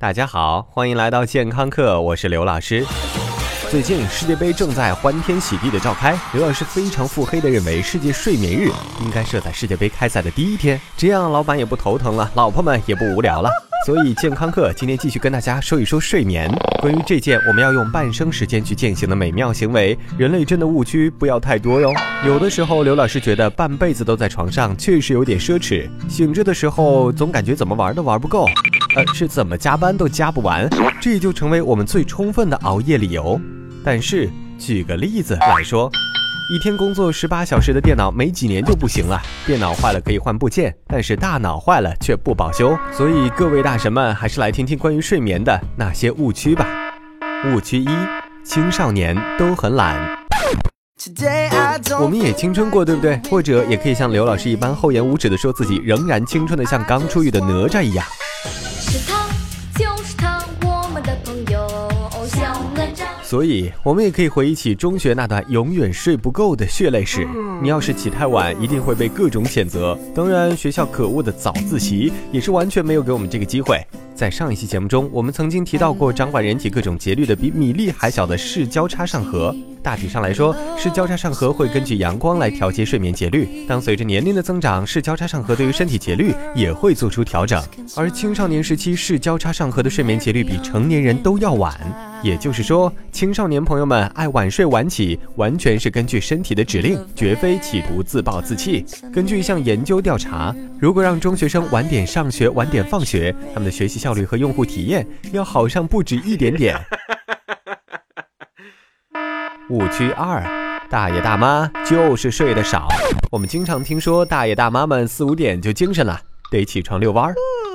大家好，欢迎来到健康课，我是刘老师。最近世界杯正在欢天喜地的召开，刘老师非常腹黑的认为，世界睡眠日应该设在世界杯开赛的第一天，这样老板也不头疼了，老婆们也不无聊了。所以健康课今天继续跟大家说一说睡眠。关于这件我们要用半生时间去践行的美妙行为，人类真的误区不要太多哟。有的时候，刘老师觉得半辈子都在床上确实有点奢侈，醒着的时候总感觉怎么玩都玩不够。是怎么加班都加不完，这也就成为我们最充分的熬夜理由。但是，举个例子来说，一天工作十八小时的电脑，没几年就不行了。电脑坏了可以换部件，但是大脑坏了却不保修。所以，各位大神们，还是来听听关于睡眠的那些误区吧。误区一：青少年都很懒。我们也青春过，对不对？或者也可以像刘老师一般厚颜无耻的说自己仍然青春的像刚出狱的哪吒一样。所以，我们也可以回忆起中学那段永远睡不够的血泪史。你要是起太晚，一定会被各种谴责。当然，学校可恶的早自习也是完全没有给我们这个机会。在上一期节目中，我们曾经提到过掌管人体各种节律的比米粒还小的视交叉上核。大体上来说，视交叉上核会根据阳光来调节睡眠节律。当随着年龄的增长，视交叉上核对于身体节律也会做出调整。而青少年时期视交叉上核的睡眠节律比成年人都要晚。也就是说，青少年朋友们爱晚睡晚起，完全是根据身体的指令，绝非企图自暴自弃。根据一项研究调查，如果让中学生晚点上学、晚点放学，他们的学习效率和用户体验要好上不止一点点。误区二，大爷大妈就是睡得少。我们经常听说大爷大妈们四五点就精神了，得起床遛弯儿，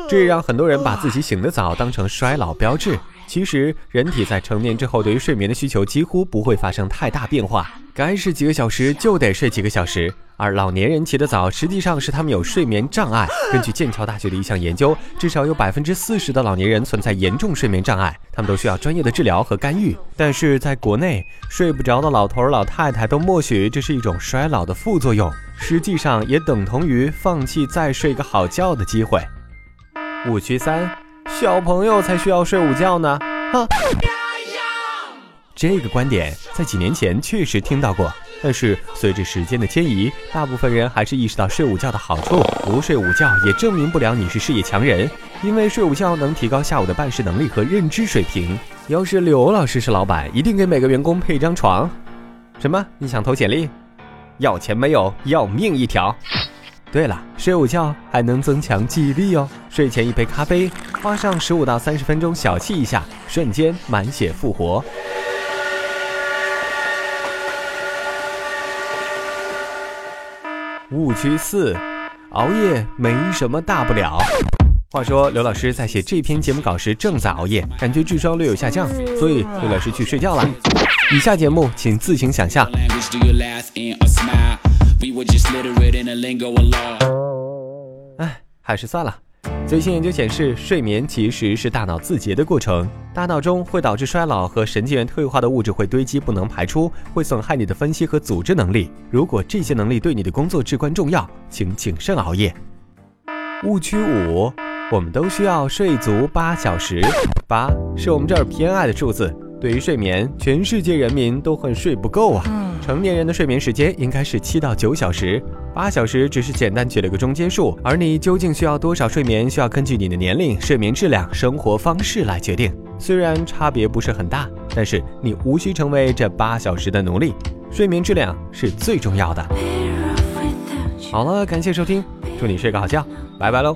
这也让很多人把自己醒得早当成衰老标志。其实，人体在成年之后，对于睡眠的需求几乎不会发生太大变化，该睡几个小时就得睡几个小时。而老年人起得早，实际上是他们有睡眠障碍。根据剑桥大学的一项研究，至少有百分之四十的老年人存在严重睡眠障碍，他们都需要专业的治疗和干预。但是在国内，睡不着的老头老太太都默许这是一种衰老的副作用，实际上也等同于放弃再睡个好觉的机会。误区三：小朋友才需要睡午觉呢？哼。这个观点在几年前确实听到过，但是随着时间的迁移，大部分人还是意识到睡午觉的好处。不睡午觉也证明不了你是事业强人，因为睡午觉能提高下午的办事能力和认知水平。要是刘老师是老板，一定给每个员工配一张床。什么？你想投简历？要钱没有，要命一条。对了，睡午觉还能增强记忆力哦。睡前一杯咖啡，花上十五到三十分钟小憩一下，瞬间满血复活。误区四，熬夜没什么大不了。话说刘老师在写这篇节目稿时正在熬夜，感觉智商略有下降，所以刘老师去睡觉了。以下节目请自行想象。哎，还是算了。最新研究显示，睡眠其实是大脑自洁的过程。大脑中会导致衰老和神经元退化的物质会堆积，不能排出，会损害你的分析和组织能力。如果这些能力对你的工作至关重要，请谨慎熬夜。误区五，我们都需要睡足八小时。八是我们这儿偏爱的数字。对于睡眠，全世界人民都很睡不够啊。成年人的睡眠时间应该是七到九小时，八小时只是简单举了个中间数。而你究竟需要多少睡眠，需要根据你的年龄、睡眠质量、生活方式来决定。虽然差别不是很大，但是你无需成为这八小时的奴隶。睡眠质量是最重要的。好了，感谢收听，祝你睡个好觉，拜拜喽。